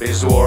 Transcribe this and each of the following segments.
Beijo.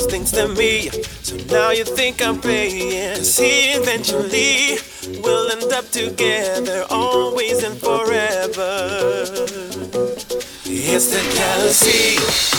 those things to me. So now you think I'm paying. See, he eventually will end up together, always and forever. It's the jealousy.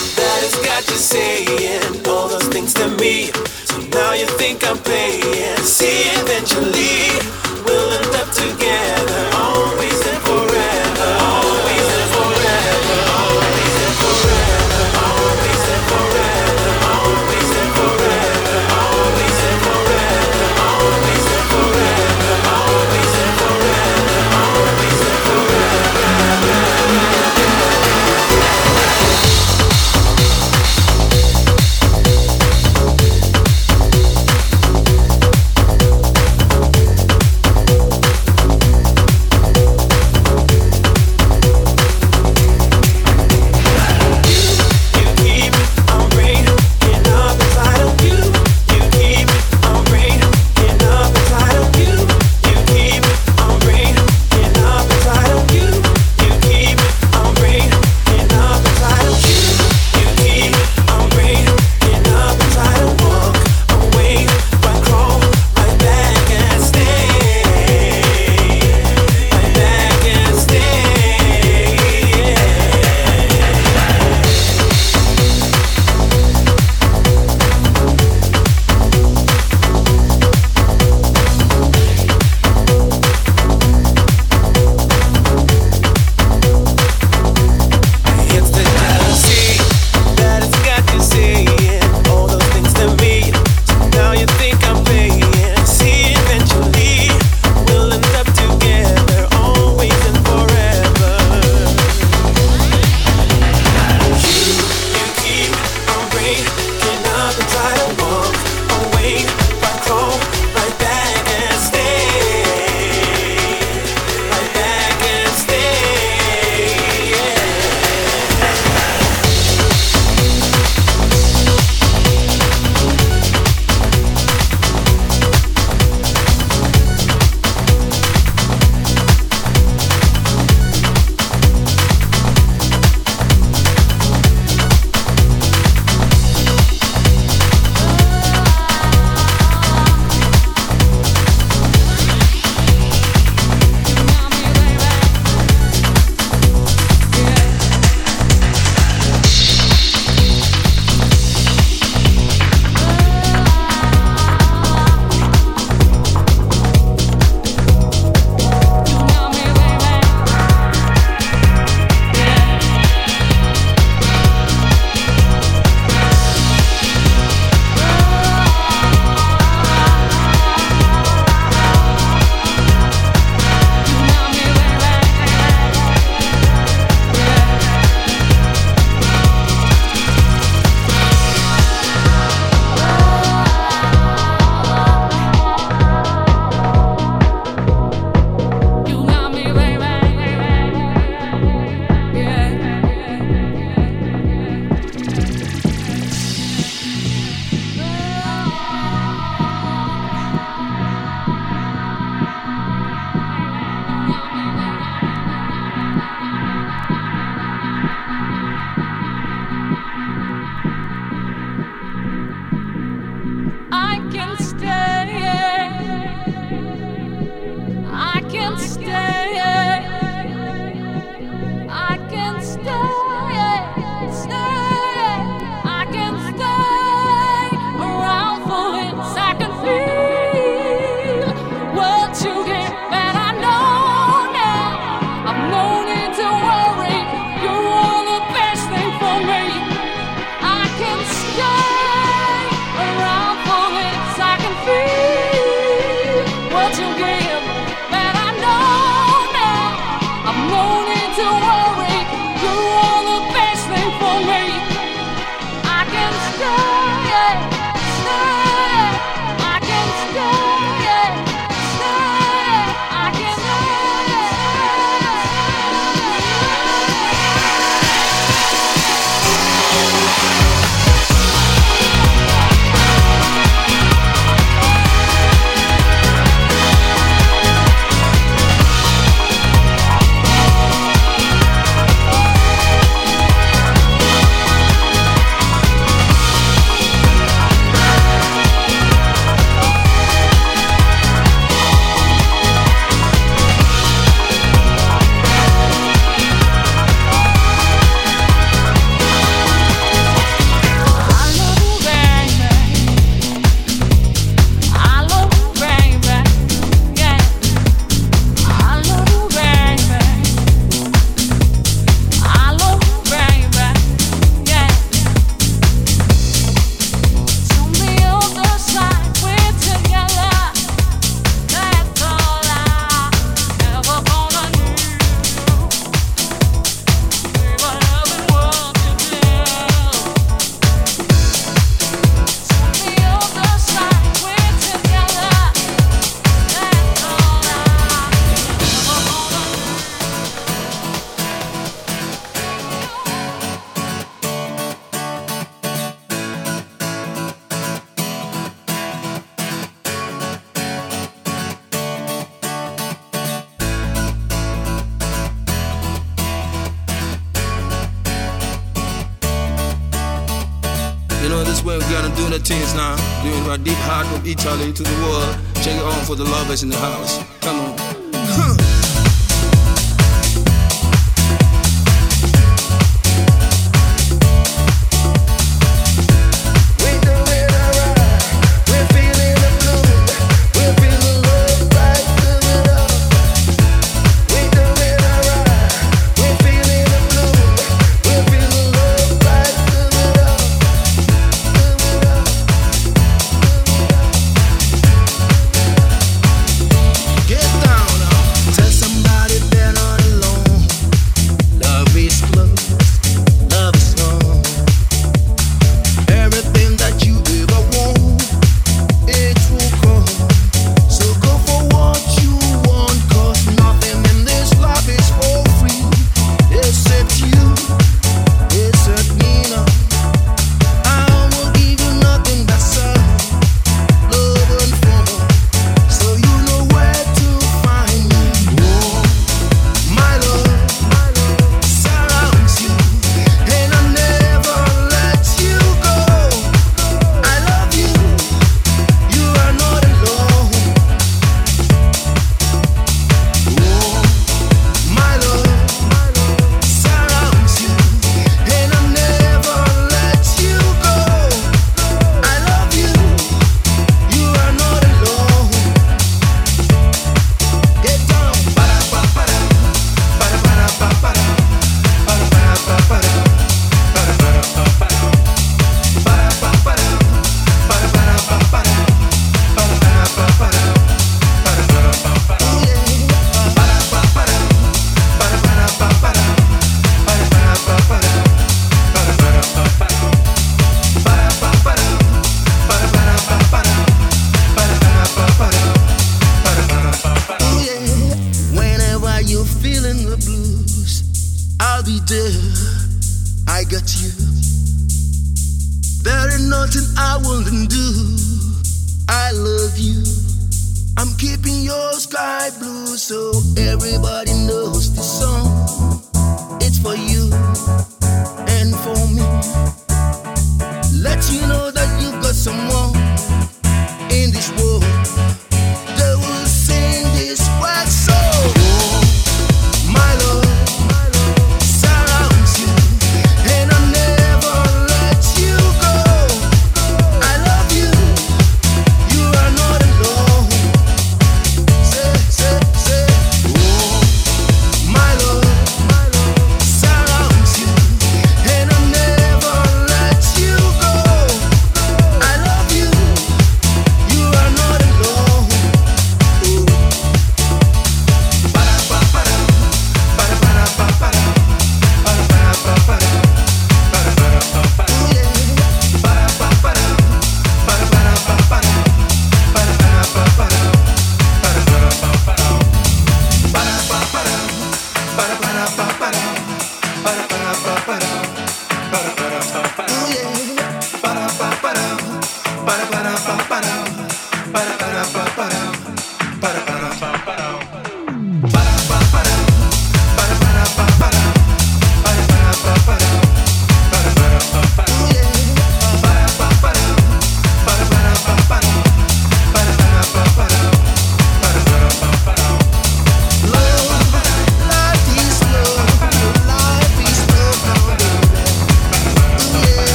We're gonna do the things now. Doing our deep heart of Italy to the world. Check it on for the lovers in the house. Come on.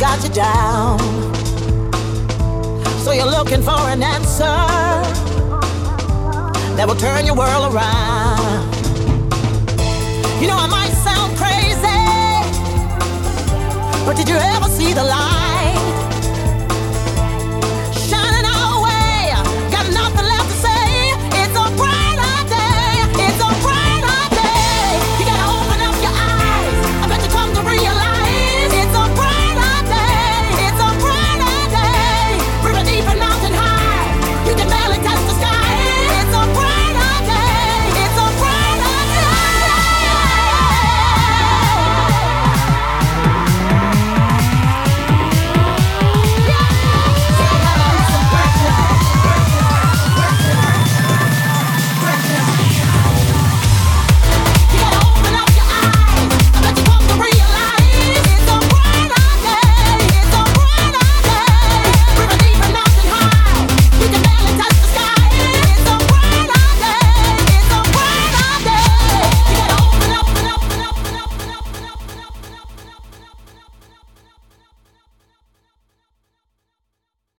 got you down. So you're looking for an answer that will turn your world around. You know, I might sound crazy, but did you ever see the light?